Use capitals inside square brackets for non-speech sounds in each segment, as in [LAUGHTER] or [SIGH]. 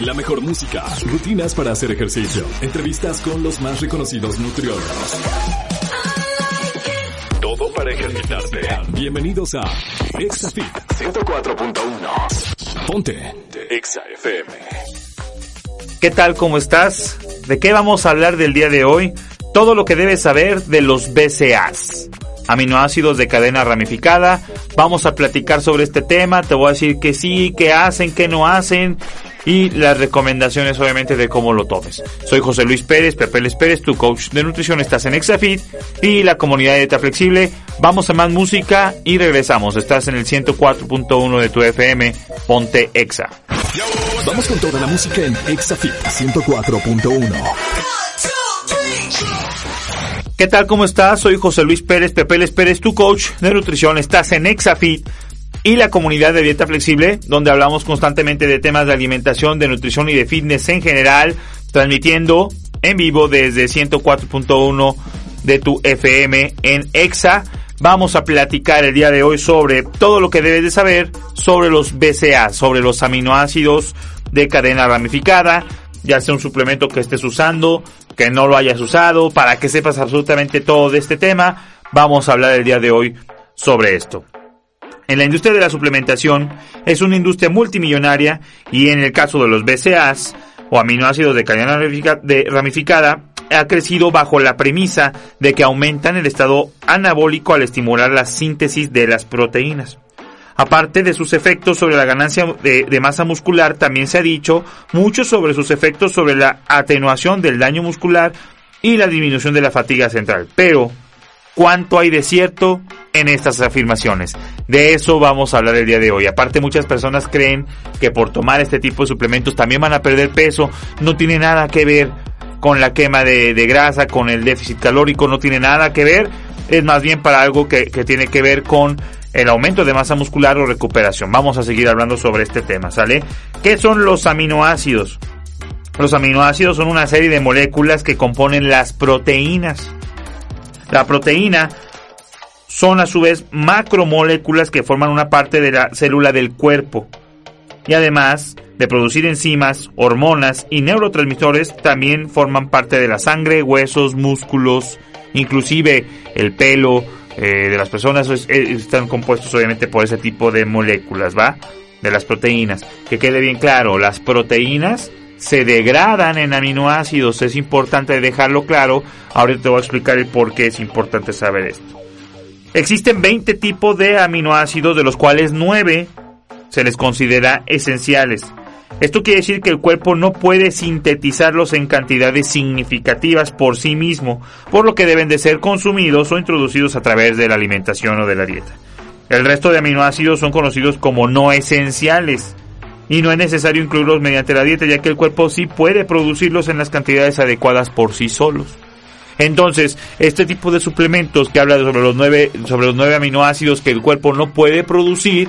La mejor música, rutinas para hacer ejercicio, entrevistas con los más reconocidos nutriólogos. Todo para ejercitarte. Bienvenidos a ExaFit 104.1. Ponte Exa FM. ¿Qué tal? ¿Cómo estás? ¿De qué vamos a hablar del día de hoy? Todo lo que debes saber de los BCAAs aminoácidos de cadena ramificada. Vamos a platicar sobre este tema. Te voy a decir que sí, que hacen, que no hacen y las recomendaciones obviamente de cómo lo tomes. Soy José Luis Pérez, Pepeles Pérez, tu coach de nutrición, estás en Exafit y la comunidad de Dieta Flexible. Vamos a más música y regresamos. Estás en el 104.1 de tu FM, ponte Exa. Vamos con toda la música en Exafit 104.1. ¿Qué tal? ¿Cómo estás? Soy José Luis Pérez, Pepeles Pérez, tu coach de nutrición. Estás en Exafit y la comunidad de Dieta Flexible, donde hablamos constantemente de temas de alimentación, de nutrición y de fitness en general, transmitiendo en vivo desde 104.1 de tu FM en EXA. Vamos a platicar el día de hoy sobre todo lo que debes de saber sobre los BCA, sobre los aminoácidos de cadena ramificada, ya sea un suplemento que estés usando, que no lo hayas usado, para que sepas absolutamente todo de este tema. Vamos a hablar el día de hoy sobre esto. En la industria de la suplementación es una industria multimillonaria y en el caso de los BCAAs o aminoácidos de cadena ramificada ha crecido bajo la premisa de que aumentan el estado anabólico al estimular la síntesis de las proteínas. Aparte de sus efectos sobre la ganancia de, de, masa muscular, también se ha dicho mucho sobre sus efectos sobre la atenuación del daño muscular y la disminución de la fatiga central. Pero, ¿cuánto hay de cierto en estas afirmaciones. De eso vamos a hablar el día de hoy. Aparte muchas personas creen que por tomar este tipo de suplementos también van a perder peso. No tiene nada que ver con la quema de, grasa, con el déficit calórico, no tiene nada que ver. Es más bien para algo que, que tiene que ver con el aumento de masa muscular o recuperación. Vamos a seguir hablando sobre este tema, ¿sale? ¿Qué son los aminoácidos? Los aminoácidos son una serie de moléculas que componen las proteínas. La proteína son a su vez macromoléculas que forman una parte de la célula del cuerpo. Y además de producir enzimas, hormonas y neurotransmisores, también forman parte de la sangre, huesos, músculos, inclusive el pelo eh, de las personas eh, están compuestos obviamente por ese tipo de moléculas, ¿va? De las proteínas. Que quede bien claro, las proteínas se degradan en aminoácidos, es importante dejarlo claro. Ahora te voy a explicar el por qué es importante saber esto. Existen 20 tipos de aminoácidos, de los cuales 9 se les considera esenciales. Esto quiere decir que el cuerpo no puede sintetizarlos en cantidades significativas por sí mismo, por lo que deben de ser consumidos o introducidos a través de la alimentación o de la dieta. El resto de aminoácidos son conocidos como no esenciales y no es necesario incluirlos mediante la dieta ya que el cuerpo sí puede producirlos en las cantidades adecuadas por sí solos. Entonces, este tipo de suplementos que habla sobre los nueve, sobre los nueve aminoácidos que el cuerpo no puede producir,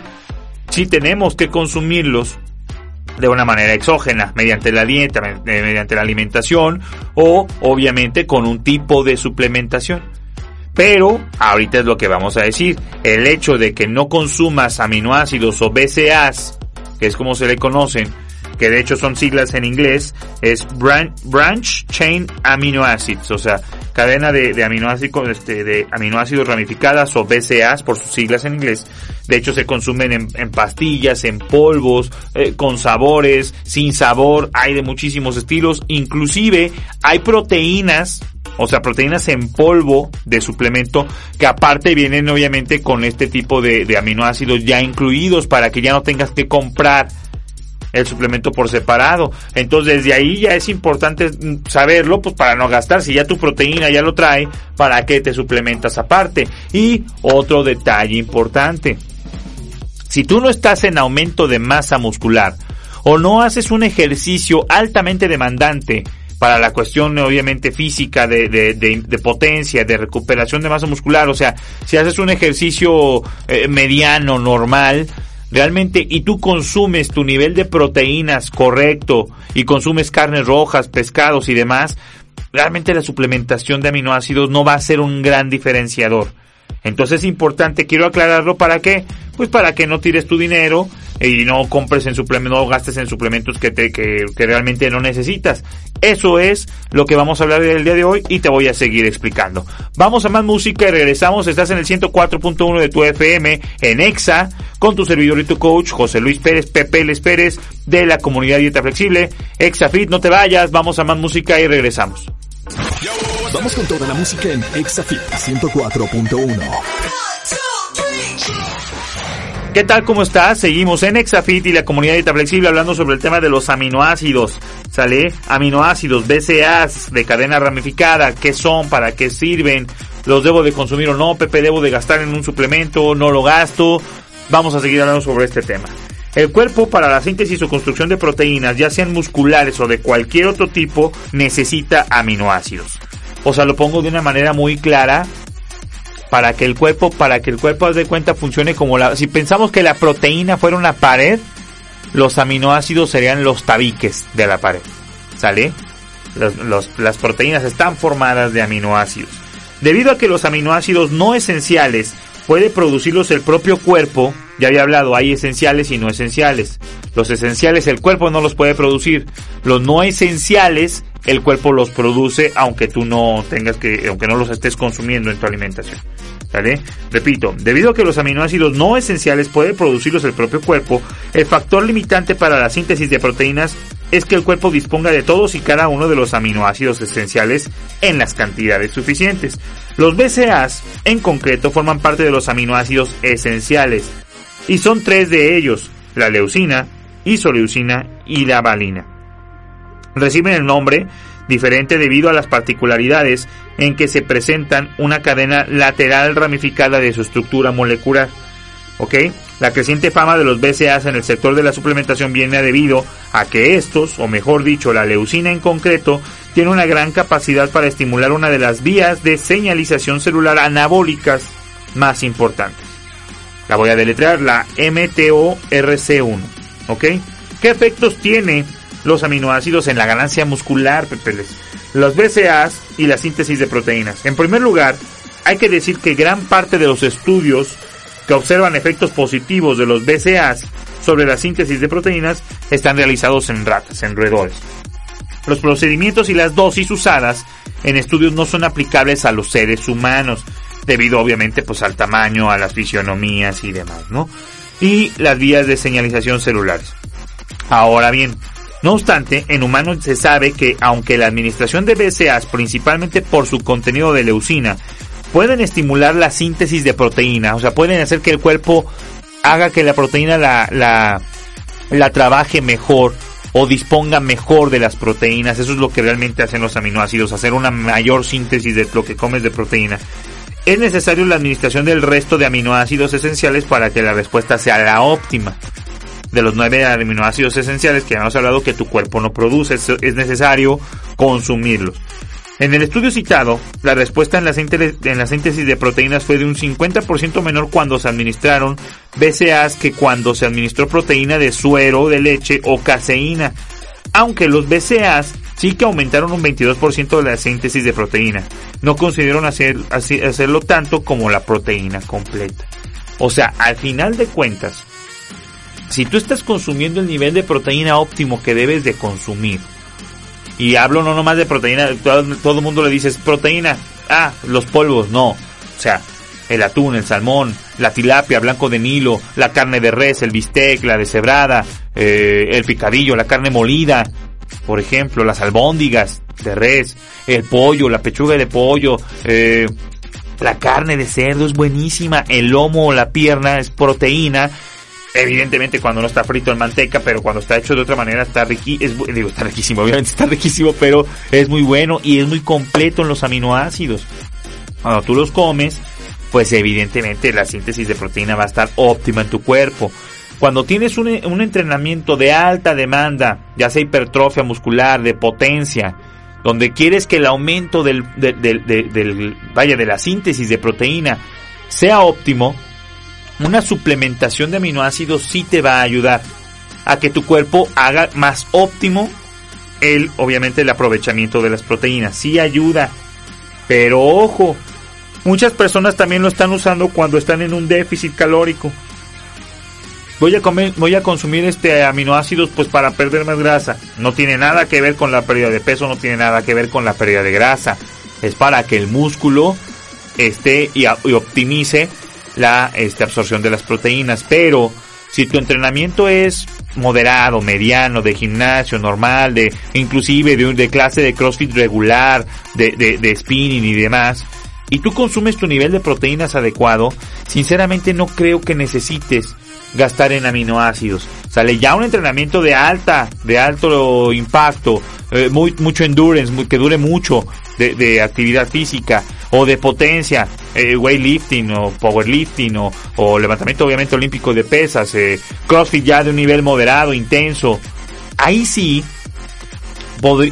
sí tenemos que consumirlos de una manera exógena, mediante la dieta, mediante la alimentación o obviamente con un tipo de suplementación. Pero ahorita es lo que vamos a decir, el hecho de que no consumas aminoácidos o BCAAs, que es como se le conocen, que de hecho son siglas en inglés, es Branch Chain Amino Acids, o sea, cadena de, aminoácidos, este, de aminoácidos ramificadas o BCAAs por sus siglas en inglés. De hecho se consumen en, pastillas, en polvos, eh, con sabores, sin sabor, hay de muchísimos estilos, inclusive hay proteínas o sea, proteínas en polvo de suplemento que aparte vienen obviamente con este tipo de, aminoácidos ya incluidos para que ya no tengas que comprar el suplemento por separado. Entonces desde ahí ya es importante saberlo, pues para no gastar. Si ya tu proteína ya lo trae, ¿para qué te suplementas aparte? Y otro detalle importante. Si tú no estás en aumento de masa muscular o no haces un ejercicio altamente demandante para la cuestión obviamente física de, de, de, potencia, de recuperación de masa muscular, o sea, si haces un ejercicio eh, mediano, normal, realmente y tú consumes tu nivel de proteínas correcto y consumes carnes rojas, pescados y demás, realmente la suplementación de aminoácidos no va a ser un gran diferenciador. Entonces es importante, quiero aclararlo para qué, pues para que no tires tu dinero y no compres en suplementos, no gastes en suplementos que, te, que, que realmente no necesitas. Eso es lo que vamos a hablar del día de hoy y te voy a seguir explicando. Vamos a más música y regresamos. Estás en el 104.1 de tu FM en EXA con tu servidor y tu coach José Luis Pérez, Pepe Les Pérez de la comunidad Dieta Flexible. ExaFit, no te vayas, vamos a más música y regresamos. Vamos con toda la música en ExaFit 104.1. ¿Qué tal? ¿Cómo estás? Seguimos en Exafit y la comunidad de Flexible hablando sobre el tema de los aminoácidos. ¿Sale? Aminoácidos, BCAAs de cadena ramificada. ¿Qué son? ¿Para qué sirven? ¿Los debo de consumir o no? Pepe, ¿debo de gastar en un suplemento? ¿No lo gasto? Vamos a seguir hablando sobre este tema. El cuerpo para la síntesis o construcción de proteínas, ya sean musculares o de cualquier otro tipo, necesita aminoácidos. O sea, lo pongo de una manera muy clara para que el cuerpo, para que el cuerpo de cuenta funcione como la, si pensamos que la proteína fuera una pared, los aminoácidos serían los tabiques de la pared. ¿Sale? las proteínas están formadas de aminoácidos. Debido a que los aminoácidos no esenciales puede producirlos el propio cuerpo, ya había hablado, hay esenciales y no esenciales. Los esenciales el cuerpo no los puede producir. Los no esenciales el cuerpo los produce aunque tú no tengas que, aunque no los estés consumiendo en tu alimentación. Repito, debido a que los aminoácidos no esenciales puede producirlos el propio cuerpo, el factor limitante para la síntesis de proteínas es que el cuerpo disponga de todos y cada uno de los aminoácidos esenciales en las cantidades suficientes. Los BCAAs, en concreto, forman parte de los aminoácidos esenciales, y son tres de ellos, la leucina, isoleucina y la valina. Reciben el nombre diferente debido a las particularidades en que se presentan una cadena lateral ramificada de su estructura molecular. ¿Ok? La creciente fama de los BCAAs en el sector de la suplementación viene debido a que estos, o mejor dicho, la leucina en concreto, tiene una gran capacidad para estimular una de las vías de señalización celular anabólicas más importantes. La voy a deletrear, la MTORC1. ¿Ok? ¿Qué efectos tiene los aminoácidos en la ganancia muscular, pepeles, los BCAAs y la síntesis de proteínas. En primer lugar, hay que decir que gran parte de los estudios que observan efectos positivos de los BCAAs sobre la síntesis de proteínas están realizados en ratas, en roedores. Los procedimientos y las dosis usadas en estudios no son aplicables a los seres humanos, debido obviamente pues al tamaño, a las fisionomías y demás, ¿no? Y las vías de señalización celulares. Ahora bien, no obstante, en humanos se sabe que aunque la administración de BCAAs, principalmente por su contenido de leucina, pueden estimular la síntesis de proteína, o sea, pueden hacer que el cuerpo haga que la proteína la, la, la trabaje mejor o disponga mejor de las proteínas, eso es lo que realmente hacen los aminoácidos, hacer una mayor síntesis de lo que comes de proteína. Es necesario la administración del resto de aminoácidos esenciales para que la respuesta sea la óptima de los nueve aminoácidos esenciales que hemos hablado que tu cuerpo no produce, es necesario consumirlos. En el estudio citado, la respuesta en la, síntesis de proteínas fue de un 50% menor cuando se administraron BCAAs que cuando se administró proteína de suero, de leche o caseína. Aunque los BCAAs sí que aumentaron un 22% de la síntesis de proteína. No consiguieron hacer, hacerlo tanto como la proteína completa. O sea, al final de cuentas, si tú estás consumiendo el nivel de proteína óptimo que debes de consumir, y hablo no nomás de proteína, todo, el mundo le dice proteína, ah, los polvos, no, o sea, el atún, el salmón, la tilapia, blanco de Nilo, la carne de res, el bistec, la deshebrada, eh, el picadillo, la carne molida, por ejemplo, las albóndigas de res, el pollo, la pechuga de pollo, eh, la carne de cerdo es buenísima, el lomo o la pierna es proteína Evidentemente cuando no está frito en manteca, pero cuando está hecho de otra manera está riquísimo, digo, está riquísimo, [LAUGHS] obviamente está riquísimo, pero es muy bueno y es muy completo en los aminoácidos. Cuando tú los comes, pues evidentemente la síntesis de proteína va a estar óptima en tu cuerpo. Cuando tienes un, un entrenamiento de alta demanda, ya sea hipertrofia muscular, de potencia, donde quieres que el aumento del, del, vaya, de la síntesis de proteína sea óptimo, una suplementación de aminoácidos sí te va a ayudar a que tu cuerpo haga más óptimo el, obviamente, el aprovechamiento de las proteínas. Sí ayuda, pero ojo, muchas personas también lo están usando cuando están en un déficit calórico. Voy a comer, voy a consumir este aminoácidos pues para perder más grasa. No tiene nada que ver con la pérdida de peso, no tiene nada que ver con la pérdida de grasa. Es para que el músculo esté y, optimice la este, absorción de las proteínas. Pero si tu entrenamiento es moderado, mediano, de gimnasio normal, de inclusive de, de clase de CrossFit regular, de, spinning y demás, y tú consumes tu nivel de proteínas adecuado, sinceramente no creo que necesites gastar en aminoácidos. Sale ya un entrenamiento de alta, de alto impacto, eh, mucho endurance, que dure mucho de, actividad física o de potencia, eh, weightlifting o powerlifting o, o, levantamiento obviamente olímpico de pesas, eh, crossfit ya de un nivel moderado, intenso. Ahí sí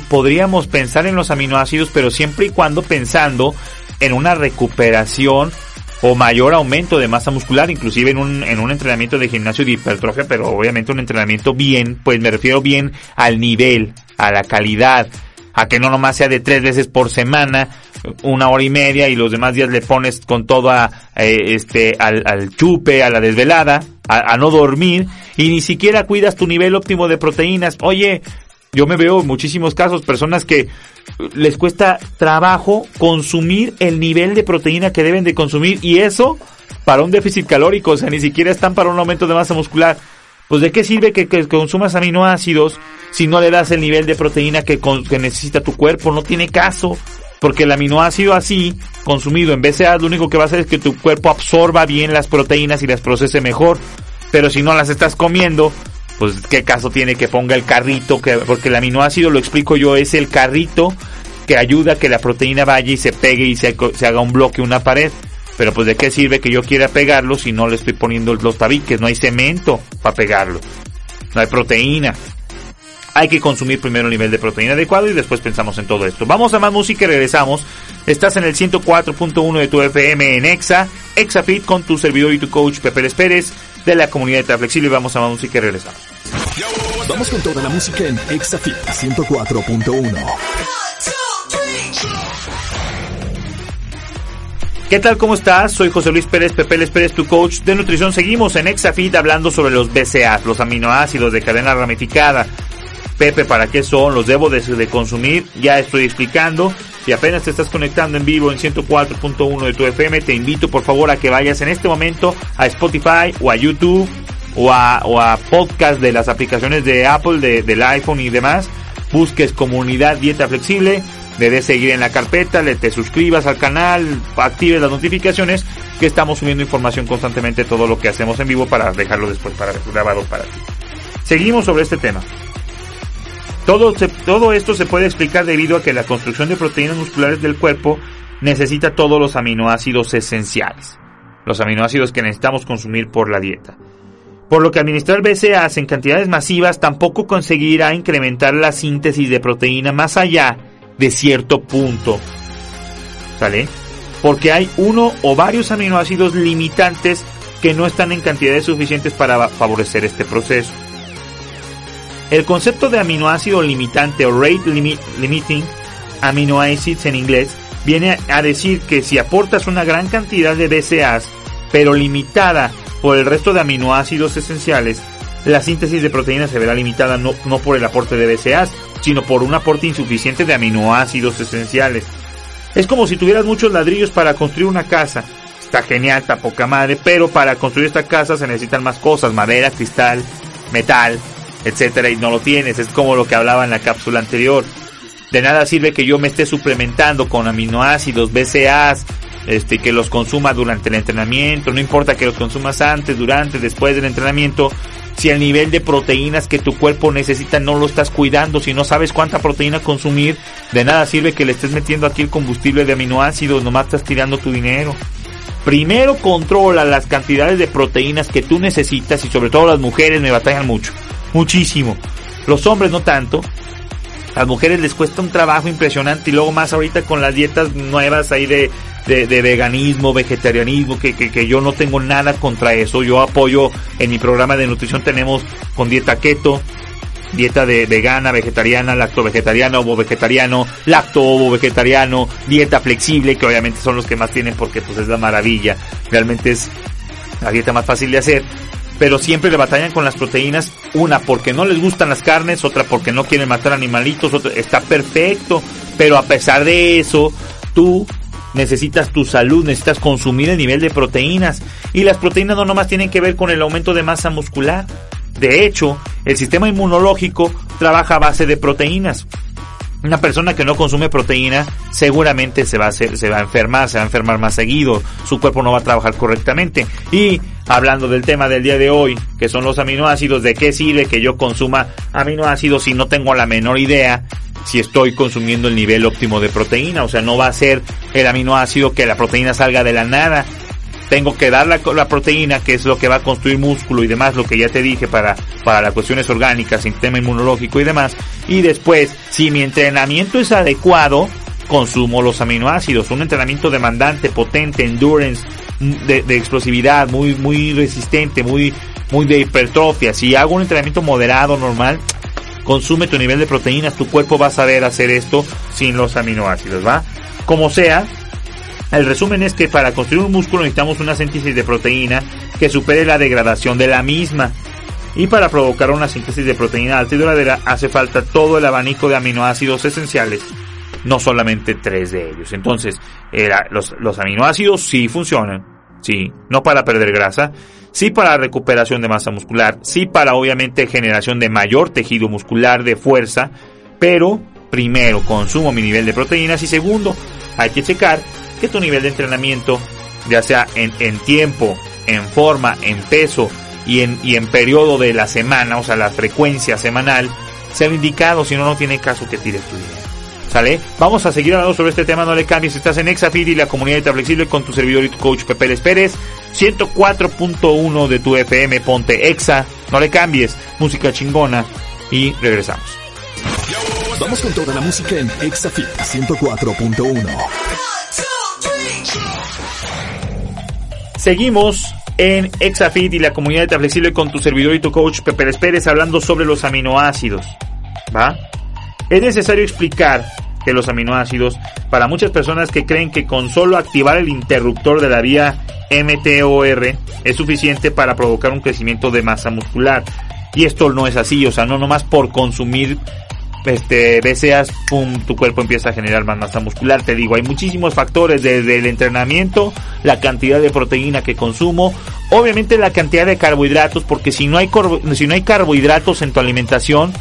podríamos pensar en los aminoácidos, pero siempre y cuando pensando en una recuperación o mayor aumento de masa muscular, inclusive en un, en un entrenamiento de gimnasio de hipertrofia, pero obviamente un entrenamiento bien, pues me refiero bien al nivel, a la calidad, a que no nomás sea de tres veces por semana, una hora y media y los demás días le pones con todo a, eh, este, al, al, chupe, a la desvelada, a, a no dormir y ni siquiera cuidas tu nivel óptimo de proteínas. Oye, yo me veo en muchísimos casos personas que les cuesta trabajo consumir el nivel de proteína que deben de consumir y eso para un déficit calórico, o sea, ni siquiera están para un aumento de masa muscular. Pues de qué sirve que, consumas aminoácidos si no le das el nivel de proteína que, que necesita tu cuerpo, no tiene caso. Porque el aminoácido así, consumido en BCA, lo único que va a hacer es que tu cuerpo absorba bien las proteínas y las procese mejor. Pero si no las estás comiendo, pues qué caso tiene que ponga el carrito, que, porque el aminoácido, lo explico yo, es el carrito que ayuda a que la proteína vaya y se pegue y se, haga un bloque, una pared. Pero pues de qué sirve que yo quiera pegarlo si no le estoy poniendo los tabiques, no hay cemento para pegarlo, no hay proteína. Hay que consumir primero el nivel de proteína adecuado y después pensamos en todo esto. Vamos a más música y regresamos. Estás en el 104.1 de tu FM en Exa, ExaFit con tu servidor y tu coach Pepe Les Pérez de la comunidad de Flexible. Vamos a más música y regresamos. Vamos con toda la música en ExaFit 104.1. ¿Qué tal? ¿Cómo estás? Soy José Luis Pérez, Pepe Les Pérez, tu coach de nutrición. Seguimos en ExaFit hablando sobre los BCAAs, los aminoácidos de cadena ramificada. Pepe, ¿para qué son? ¿Los debo de, de consumir? Ya estoy explicando. Si apenas te estás conectando en vivo en 104.1 de tu FM, te invito por favor a que vayas en este momento a Spotify o a YouTube o a, o a podcast de las aplicaciones de Apple, de, del iPhone y demás. Busques comunidad dieta flexible, le des seguir en la carpeta, le te suscribas al canal, actives las notificaciones, que estamos subiendo información constantemente todo lo que hacemos en vivo para dejarlo después para grabado para ti. Seguimos sobre este tema. Todo, esto se puede explicar debido a que la construcción de proteínas musculares del cuerpo necesita todos los aminoácidos esenciales, los aminoácidos que necesitamos consumir por la dieta. Por lo que administrar BCAAs en cantidades masivas tampoco conseguirá incrementar la síntesis de proteína más allá de cierto punto. ¿Sale? Porque hay uno o varios aminoácidos limitantes que no están en cantidades suficientes para favorecer este proceso. El concepto de aminoácido limitante o rate limiting amino acids en inglés viene a decir que si aportas una gran cantidad de BCAAs, pero limitada por el resto de aminoácidos esenciales, la síntesis de proteínas se verá limitada no, no por el aporte de BCAAs, sino por un aporte insuficiente de aminoácidos esenciales. Es como si tuvieras muchos ladrillos para construir una casa. Está genial, está poca madre, pero para construir esta casa se necesitan más cosas, madera, cristal, metal, etcétera, y no lo tienes. Es como lo que hablaba en la cápsula anterior. De nada sirve que yo me esté suplementando con aminoácidos, BCAAs, este, que los consuma durante el entrenamiento, no importa que los consumas antes, durante, después del entrenamiento, si el nivel de proteínas que tu cuerpo necesita no lo estás cuidando, si no sabes cuánta proteína consumir, de nada sirve que le estés metiendo aquí el combustible de aminoácidos, nomás estás tirando tu dinero. primero controla las cantidades de proteínas que tú necesitas y sobre todo las mujeres me batallan mucho, muchísimo. Los hombres no tanto. Las mujeres les cuesta un trabajo impresionante y luego más ahorita con las dietas nuevas ahí de, de, veganismo, vegetarianismo, que, que, yo no tengo nada contra eso. Yo apoyo en mi programa de nutrición tenemos con dieta keto, dieta de vegana, vegetariana, lacto vegetariano, ovo vegetariano, lacto ovo vegetariano, dieta flexible, que obviamente son los que más tienen porque pues es la maravilla. Realmente es la dieta más fácil de hacer. Pero siempre le batallan con las proteínas, una porque no les gustan las carnes, otra porque no quieren matar animalitos, otra, está perfecto, pero a pesar de eso, tú necesitas tu salud, necesitas consumir el nivel de proteínas. Y las proteínas no nomás tienen que ver con el aumento de masa muscular, de hecho, el sistema inmunológico trabaja a base de proteínas. Una persona que no consume proteína seguramente se va a se va a enfermar, se va a enfermar más seguido, su cuerpo no va a trabajar correctamente. Y hablando del tema del día de hoy, que son los aminoácidos, ¿de qué sirve que yo consuma aminoácidos si no tengo la menor idea si estoy consumiendo el nivel óptimo de proteína? O sea, no va a ser el aminoácido que la proteína salga de la nada, tengo que dar la, proteína, que es lo que va a construir músculo y demás, lo que ya te dije para, para las cuestiones orgánicas, sistema inmunológico y demás. Y después, si mi entrenamiento es adecuado, consumo los aminoácidos. Un entrenamiento demandante, potente, endurance, mm, de, de explosividad, muy, muy resistente, muy, muy de hipertrofia. Si hago un entrenamiento moderado, normal, consume tu nivel de proteínas, tu cuerpo va a saber hacer esto sin los aminoácidos, ¿va? Como sea, el resumen es que para construir un músculo necesitamos una síntesis de proteína que supere la degradación de la misma. Y para provocar una síntesis de proteína alta y duradera hace falta todo el abanico de aminoácidos esenciales, no solamente tres de ellos. Entonces, los, los aminoácidos sí funcionan, sí, no para perder grasa, sí para recuperación de masa muscular, sí para obviamente generación de mayor tejido muscular, de fuerza, pero primero consumo mi nivel de proteínas y segundo, hay que checar que tu nivel de entrenamiento, ya sea en, en tiempo, en forma, en peso y en, y en periodo de la semana, o sea, la frecuencia semanal, sea indicado, si no, no tiene caso que tires tu dinero. ¿Sale? Vamos a seguir hablando sobre este tema, no le cambies, estás en Exafit y la comunidad de Flexible con tu servidor y tu coach Pepe Les Pérez, 104.1 de tu FM, ponte Exa, no le cambies, música chingona y regresamos. Vamos con toda la música en Exafit 104.1. Seguimos en Exafit y la comunidad de Flexible con tu servidor y tu coach Pepe Pérez hablando sobre los aminoácidos. ¿Va? Es necesario explicar que los aminoácidos, para muchas personas que creen que con solo activar el interruptor de la vía MTOR es suficiente para provocar un crecimiento de masa muscular. Y esto no es así, o sea, no nomás por consumir este, deseas, pum, tu cuerpo empieza a generar más masa muscular. Te digo, hay muchísimos factores, desde el entrenamiento, la cantidad de proteína que consumo, obviamente la cantidad de carbohidratos, porque si no hay, si no hay carbohidratos en tu alimentación,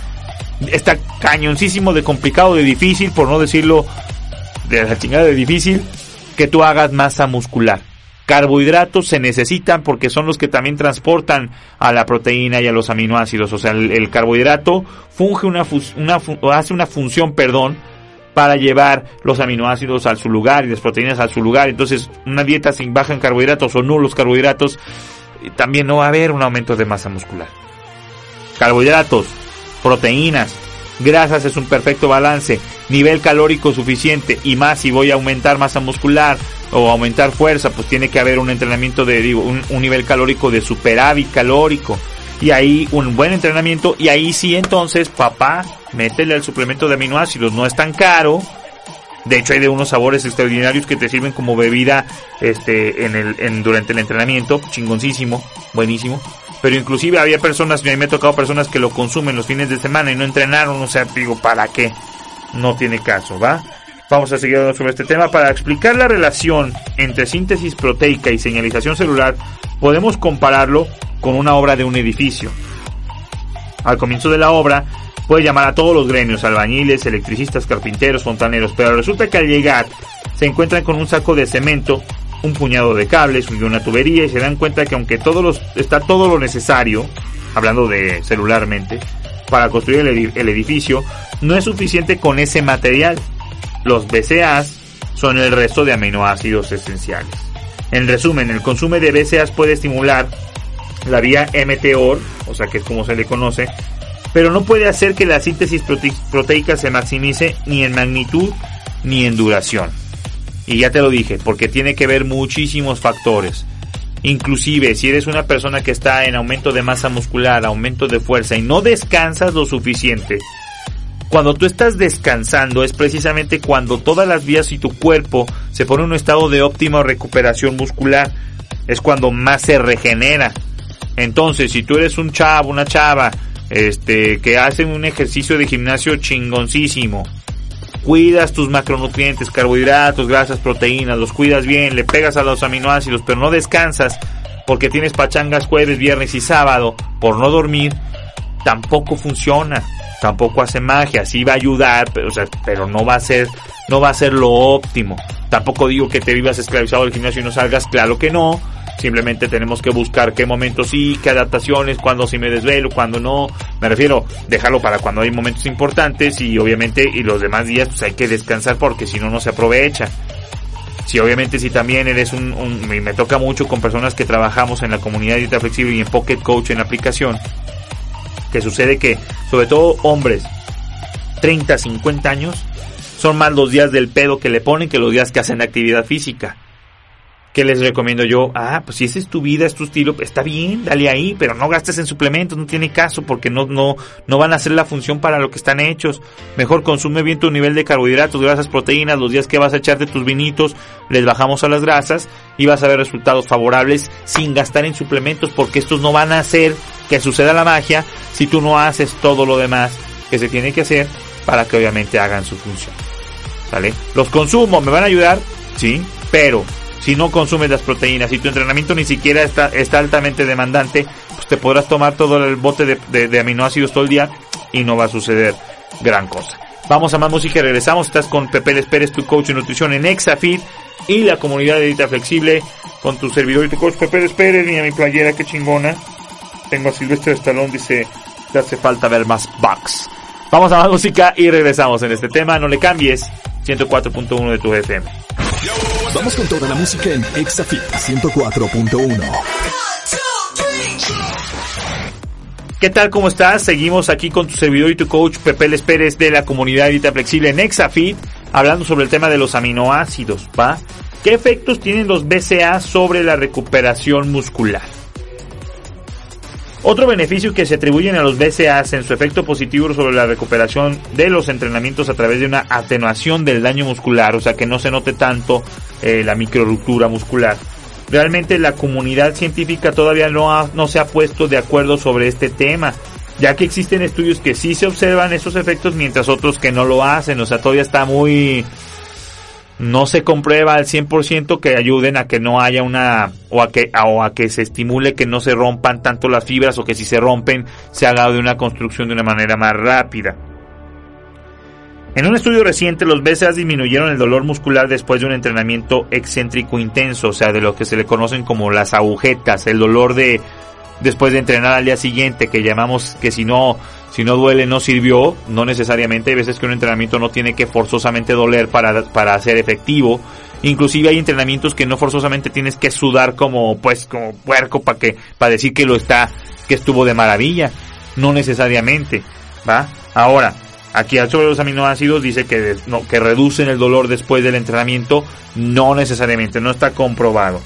está cañoncísimo de complicado, de difícil, por no decirlo de la chingada de difícil, que tú hagas masa muscular. Carbohidratos se necesitan porque son los que también transportan a la proteína y a los aminoácidos. O sea, el, carbohidrato funge una, una hace una función, perdón, para llevar los aminoácidos a su lugar y las proteínas a su lugar. Entonces, una dieta sin baja en carbohidratos o nulos carbohidratos, eh, también no va a haber un aumento de masa muscular. Carbohidratos, proteínas, grasas es un perfecto balance, nivel calórico suficiente y más si voy a aumentar masa muscular o aumentar fuerza, pues tiene que haber un entrenamiento de, digo, un, nivel calórico de superávit calórico. Y ahí un buen entrenamiento y ahí sí entonces, papá, métele al suplemento de aminoácidos, no es tan caro. De hecho hay de unos sabores extraordinarios que te sirven como bebida este en el en, durante el entrenamiento, chingoncísimo, buenísimo pero inclusive había personas, me ha tocado personas que lo consumen los fines de semana y no entrenaron, o sea, digo, ¿para qué? No tiene caso, ¿va? Vamos a seguir sobre este tema. Para explicar la relación entre síntesis proteica y señalización celular, podemos compararlo con una obra de un edificio. Al comienzo de la obra, puede llamar a todos los gremios, albañiles, electricistas, carpinteros, fontaneros, pero resulta que al llegar se encuentran con un saco de cemento un puñado de cables y una tubería y se dan cuenta que aunque todos los, está todo lo necesario, hablando de celularmente, para construir el, edificio, no es suficiente con ese material. Los BCAAs son el resto de aminoácidos esenciales. En resumen, el consumo de BCAAs puede estimular la vía MTOR, o sea que es como se le conoce, pero no puede hacer que la síntesis proteica se maximice ni en magnitud ni en duración. Y ya te lo dije, porque tiene que ver muchísimos factores. Inclusive si eres una persona que está en aumento de masa muscular, aumento de fuerza y no descansas lo suficiente, cuando tú estás descansando es precisamente cuando todas las vías y tu cuerpo se pone en un estado de óptima recuperación muscular. Es cuando más se regenera. Entonces, si tú eres un chavo, una chava, este, que hacen un ejercicio de gimnasio chingoncísimo, cuidas tus macronutrientes, carbohidratos, grasas, proteínas, los cuidas bien, le pegas a los aminoácidos, pero no descansas porque tienes pachangas jueves, viernes y sábado por no dormir, tampoco funciona, tampoco hace magia, sí va a ayudar, pero, pero no va a ser, no va a ser lo óptimo. Tampoco digo que te vivas esclavizado del gimnasio y no salgas, claro que no, Simplemente tenemos que buscar qué momentos sí, qué adaptaciones, cuándo sí me desvelo, cuándo no. Me refiero, dejarlo para cuando hay momentos importantes y obviamente y los demás días pues hay que descansar porque si no no se aprovecha. Si obviamente si también eres un, un me toca mucho con personas que trabajamos en la comunidad de dieta flexible y en Pocket Coach en la aplicación, que sucede que sobre todo hombres 30, 50 años son más los días del pedo que le ponen que los días que hacen actividad física. ¿Qué les recomiendo yo? Ah, pues si esa es tu vida, es tu estilo, está bien, dale ahí, pero no gastes en suplementos, no tiene caso porque no, no, no van a hacer la función para lo que están hechos. Mejor consume bien tu nivel de carbohidratos, grasas, proteínas, los días que vas a echar de tus vinitos, les bajamos a las grasas y vas a ver resultados favorables sin gastar en suplementos porque estos no van a hacer que suceda la magia si tú no haces todo lo demás que se tiene que hacer para que obviamente hagan su función. ¿Vale? Los consumos me van a ayudar, sí, pero si no consumes las proteínas, y tu entrenamiento ni siquiera está, está altamente demandante, pues te podrás tomar todo el bote de, aminoácidos todo el día y no va a suceder gran cosa. Vamos a más música y regresamos. Estás con Pepe Les Pérez, tu coach de nutrición en Exafit y la comunidad de Dieta Flexible con tu servidor y tu coach Pepe Les Pérez. Mira mi playera, qué chingona. Tengo a Silvestre Stallone, dice, te hace falta ver más bugs. Vamos a más música y regresamos en este tema. No le cambies. 104.1 de tu FM. Vamos con toda la música en Exafit 104.1. ¿Qué tal? ¿Cómo estás? Seguimos aquí con tu servidor y tu coach Pepe Les Pérez de la comunidad Vita Flexible en Exafit, hablando sobre el tema de los aminoácidos, ¿va? ¿Qué efectos tienen los BCA sobre la recuperación muscular? Otro beneficio que se atribuyen a los BCAAs en su efecto positivo sobre la recuperación de los entrenamientos a través de una atenuación del daño muscular, o sea que no se note tanto eh, la microruptura muscular. Realmente la comunidad científica todavía no, no se ha puesto de acuerdo sobre este tema, ya que existen estudios que sí se observan esos efectos mientras otros que no lo hacen, o sea todavía está muy no se comprueba al 100% que ayuden a que no haya una o a que o a que se estimule que no se rompan tanto las fibras o que si se rompen se haga de una construcción de una manera más rápida. En un estudio reciente los BCAAs disminuyeron el dolor muscular después de un entrenamiento excéntrico intenso, o sea, de lo que se le conocen como las agujetas, el dolor de después de entrenar al día siguiente, que llamamos que si no si no duele no sirvió, no necesariamente, hay veces que un entrenamiento no tiene que forzosamente doler para, para ser efectivo, inclusive hay entrenamientos que no forzosamente tienes que sudar como pues como puerco para que para decir que lo está que estuvo de maravilla, no necesariamente, ¿va? Ahora, aquí sobre los aminoácidos dice que que reducen el dolor después del entrenamiento, no necesariamente, no está comprobado.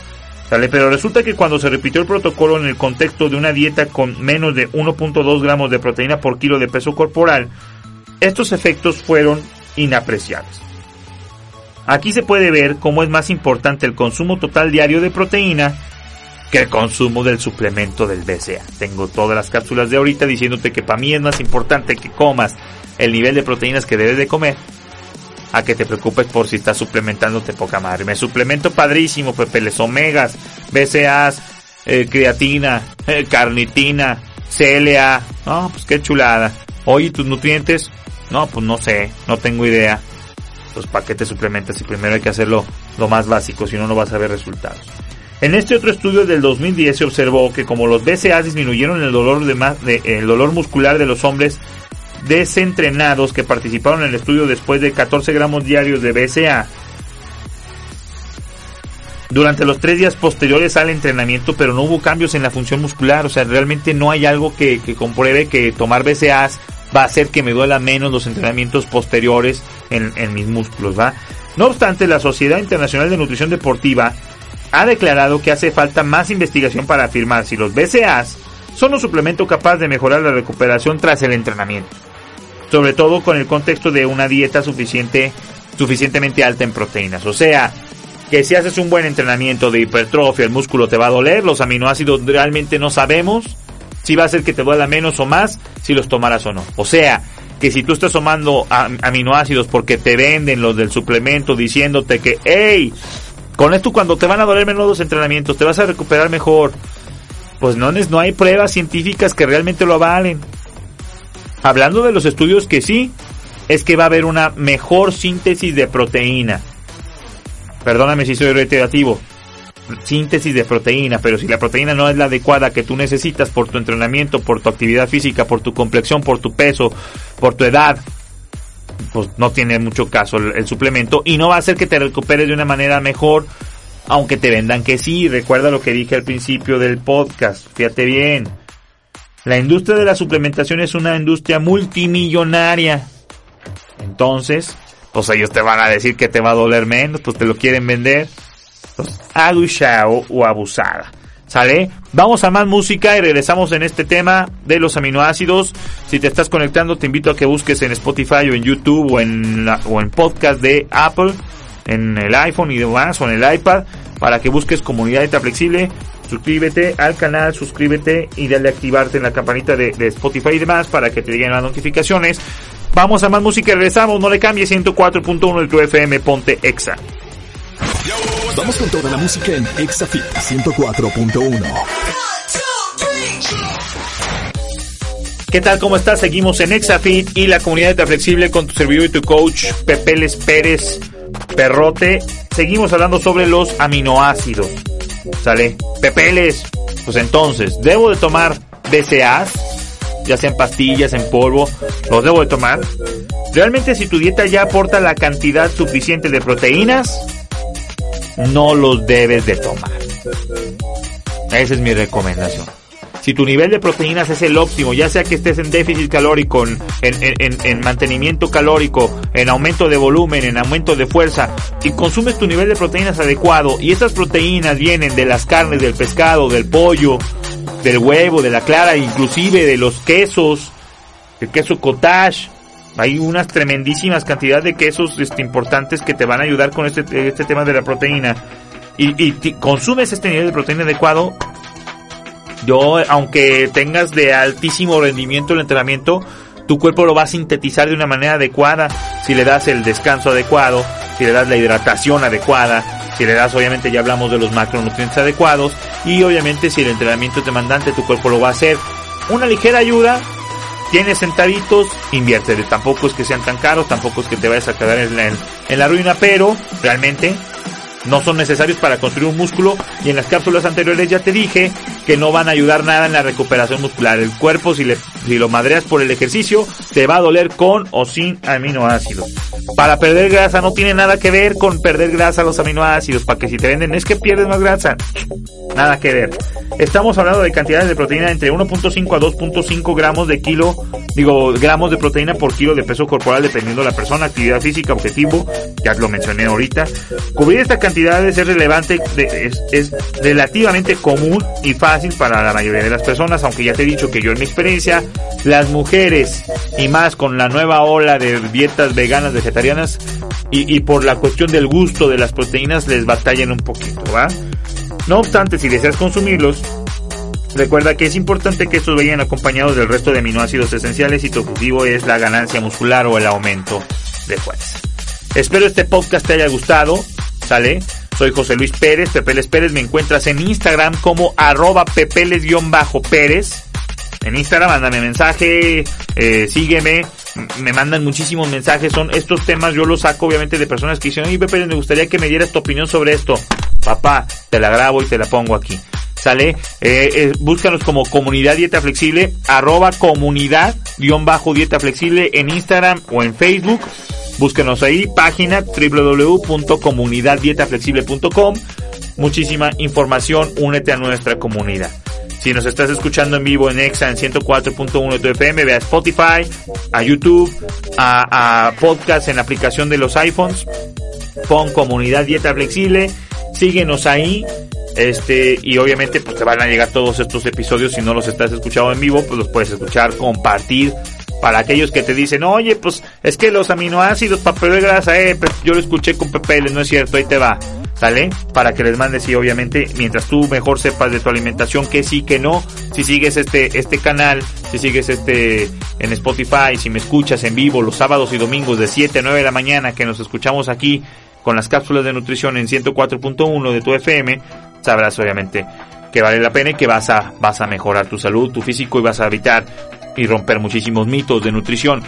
Pero resulta que cuando se repitió el protocolo en el contexto de una dieta con menos de 1.2 gramos de proteína por kilo de peso corporal, estos efectos fueron inapreciables. Aquí se puede ver cómo es más importante el consumo total diario de proteína que el consumo del suplemento del BCA. Tengo todas las cápsulas de ahorita diciéndote que para mí es más importante que comas el nivel de proteínas que debes de comer a que te preocupes por si estás suplementándote poca madre. Me suplemento padrísimo, pepeles omegas, BCAAs, eh, creatina, eh, carnitina, CLA. No, pues qué chulada. Oye, tus nutrientes, no, pues no sé, no tengo idea. Pues para qué te suplementas y primero hay que hacerlo lo más básico, si no no vas a ver resultados. En este otro estudio del 2010 se observó que como los BCAAs disminuyeron el dolor, de más, de, el dolor muscular de los hombres desentrenados que participaron en el estudio después de 14 gramos diarios de BCA. durante los tres días posteriores al entrenamiento, pero no hubo cambios en la función muscular. O sea, realmente no hay algo que, compruebe que tomar BCAAs va a hacer que me duela menos los entrenamientos posteriores en, mis músculos, ¿va? No obstante, la Sociedad Internacional de Nutrición Deportiva ha declarado que hace falta más investigación para afirmar si los BCAAs son un suplemento capaz de mejorar la recuperación tras el entrenamiento. Sobre todo con el contexto de una dieta suficiente, suficientemente alta en proteínas. O sea, que si haces un buen entrenamiento de hipertrofia, el músculo te va a doler, los aminoácidos realmente no sabemos si va a ser que te duela menos o más si los tomaras o no. O sea, que si tú estás tomando aminoácidos porque te venden los del suplemento diciéndote que, hey, con esto cuando te van a doler menos los entrenamientos, te vas a recuperar mejor. Pues no, no hay pruebas científicas que realmente lo avalen. Hablando de los estudios que sí, es que va a haber una mejor síntesis de proteína. Perdóname si soy reiterativo. Síntesis de proteína, pero si la proteína no es la adecuada que tú necesitas por tu entrenamiento, por tu actividad física, por tu complexión, por tu peso, por tu edad, pues no tiene mucho caso el, suplemento y no va a hacer que te recuperes de una manera mejor, aunque te vendan que sí. Recuerda lo que dije al principio del podcast, fíjate bien. La industria de la suplementación es una industria multimillonaria. Entonces, pues ellos te van a decir que te va a doler menos, pues te lo quieren vender. Pues, aduchao o abusada. ¿Sale? Vamos a más música y regresamos en este tema de los aminoácidos. Si te estás conectando, te invito a que busques en Spotify o en YouTube o en, o en podcast de Apple, en el iPhone y demás, o en el iPad, para que busques comunidad Flexible. Suscríbete al canal, suscríbete y dale a activarte en la campanita de, de Spotify y demás para que te lleguen las notificaciones. Vamos a más música y regresamos. No le cambies 104.1 del tu FM, ponte Exa. Vamos con toda la música en Exafit 104.1. ¿Qué tal? ¿Cómo estás? Seguimos en Exafit y la comunidad de Flexible con tu servidor y tu coach Pepeles Pérez Perrote. Seguimos hablando sobre los aminoácidos. ¿Sale? Pepeles. Pues entonces, ¿debo de tomar BCAAs? Ya sean pastillas, en polvo. ¿Los debo de tomar? Realmente si tu dieta ya aporta la cantidad suficiente de proteínas, no los debes de tomar. Esa es mi recomendación. Si tu nivel de proteínas es el óptimo, ya sea que estés en déficit calórico, en, mantenimiento calórico, en aumento de volumen, en aumento de fuerza, y consumes tu nivel de proteínas adecuado, y esas proteínas vienen de las carnes, del pescado, del pollo, del huevo, de la clara, inclusive de los quesos, el queso cottage, hay unas tremendísimas cantidades de quesos este, importantes que te van a ayudar con este, este tema de la proteína. Y, consumes este nivel de proteína adecuado. Yo, aunque tengas de altísimo rendimiento el entrenamiento, tu cuerpo lo va a sintetizar de una manera adecuada. Si le das el descanso adecuado, si le das la hidratación adecuada, si le das, obviamente ya hablamos de los macronutrientes adecuados, y obviamente si el entrenamiento es demandante, tu cuerpo lo va a hacer. Una ligera ayuda tienes centavitos, invierte. Tampoco es que sean tan caros, tampoco es que te vayas a quedar en la ruina, pero realmente no son necesarios para construir un músculo y en las cápsulas anteriores ya te dije que no van a ayudar nada en la recuperación muscular. El cuerpo si, le, lo madreas por el ejercicio te va a doler con o sin aminoácidos. Para perder grasa no tiene nada que ver con perder grasa los aminoácidos, para que si te venden es que pierdes más grasa. Nada que ver. Estamos hablando de cantidades de proteína entre 1.5 a 2.5 gramos de kilo, digo, gramos de proteína por kilo de peso corporal dependiendo de la persona, actividad física, objetivo, ya lo mencioné ahorita. Cubrir esta cantidades es relevante, es relativamente común y fácil para la mayoría de las personas, aunque ya te he dicho que yo en mi experiencia, las mujeres y más con la nueva ola de dietas veganas, vegetarianas y, por la cuestión del gusto de las proteínas les batallan un poquito, ¿va? No obstante, si deseas consumirlos, recuerda que es importante que estos vayan acompañados del resto de aminoácidos esenciales y tu objetivo es la ganancia muscular o el aumento de fuerza. Espero este podcast te haya gustado, ¿sale? Soy José Luis Pérez, Pepeles Pérez, me encuentras en Instagram como arroba pepeles-pérez. En Instagram, mándame mensaje, eh, sígueme, me mandan muchísimos mensajes, son estos temas, yo los saco obviamente de personas que dicen, oye Pepe, me gustaría que me dieras tu opinión sobre esto. Papá, te la grabo y te la pongo aquí. ¿Sale? Eh, eh, búscanos como Comunidad Dieta Flexible, arroba comunidad, guion bajo Dieta Flexible en Instagram o en Facebook. Búsquenos ahí, página www.comunidaddietaflexible.com muchísima información, únete a nuestra comunidad. Si nos estás escuchando en vivo en Exa en 104.1 de FM, ve a Spotify, a YouTube, a, a podcast en la aplicación de los iPhones. Pon comunidad dieta flexible. Síguenos ahí. Este, y obviamente pues te van a llegar todos estos episodios si no los estás escuchando en vivo, pues los puedes escuchar, compartir para aquellos que te dicen, oye, pues es que los aminoácidos para perder grasa, eh, pues, yo lo escuché con PPL, no es cierto, ahí te va. ¿Sale? Para que les mandes y obviamente mientras tú mejor sepas de tu alimentación que sí, que no, si sigues este, este canal, si sigues este en Spotify, si me escuchas en vivo los sábados y domingos de 7 a 9 de la mañana que nos escuchamos aquí con las cápsulas de nutrición en 104.1 de tu FM, sabrás obviamente que vale la pena y que vas a, vas a mejorar tu salud, tu físico y vas a evitar y romper muchísimos mitos de nutrición.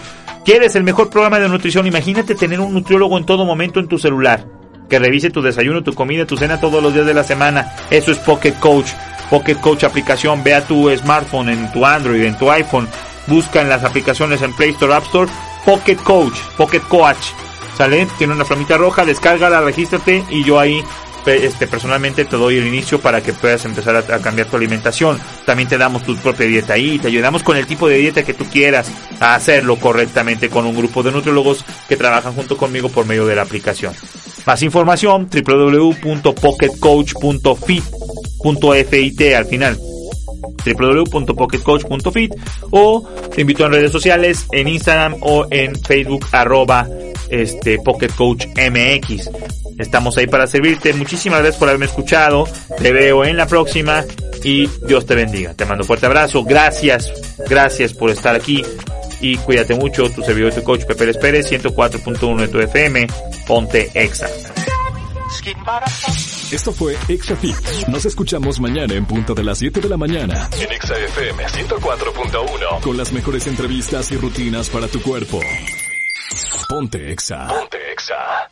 ¿Quieres el mejor programa de nutrición? Imagínate tener un nutriólogo en todo momento en tu celular que revise tu desayuno, tu comida, tu cena todos los días de la semana. Eso es Pocket Coach. Pocket Coach aplicación, ve a tu smartphone, en tu Android, en tu iPhone, busca en las aplicaciones en Play Store, App Store, Pocket Coach, Pocket Coach. ¿Sale? Tiene una flamita roja, descárgala, regístrate y yo ahí este, personalmente te doy el inicio para que puedas empezar a, cambiar tu alimentación. También te damos tu propia dieta ahí, te ayudamos con el tipo de dieta que tú quieras a hacerlo correctamente con un grupo de nutriólogos que trabajan junto conmigo por medio de la aplicación. Más información www.pocketcoach.fit.fit al final www.pocketcoach.fit o te invito en redes sociales en Instagram o en Facebook arroba este Pocket Coach MX. Estamos ahí para servirte. Muchísimas gracias por haberme escuchado. Te veo en la próxima y Dios te bendiga. Te mando un fuerte abrazo. Gracias, gracias por estar aquí y cuídate mucho. Tu servidor, tu coach Pepe Pérez, 104.1 de tu FM. Ponte Exa. Esto fue ExaFit. Nos escuchamos mañana en punto de las 7 de la mañana en Exa FM 104.1 con las mejores entrevistas y rutinas para tu cuerpo. Ponte Exa. Ponte Exa.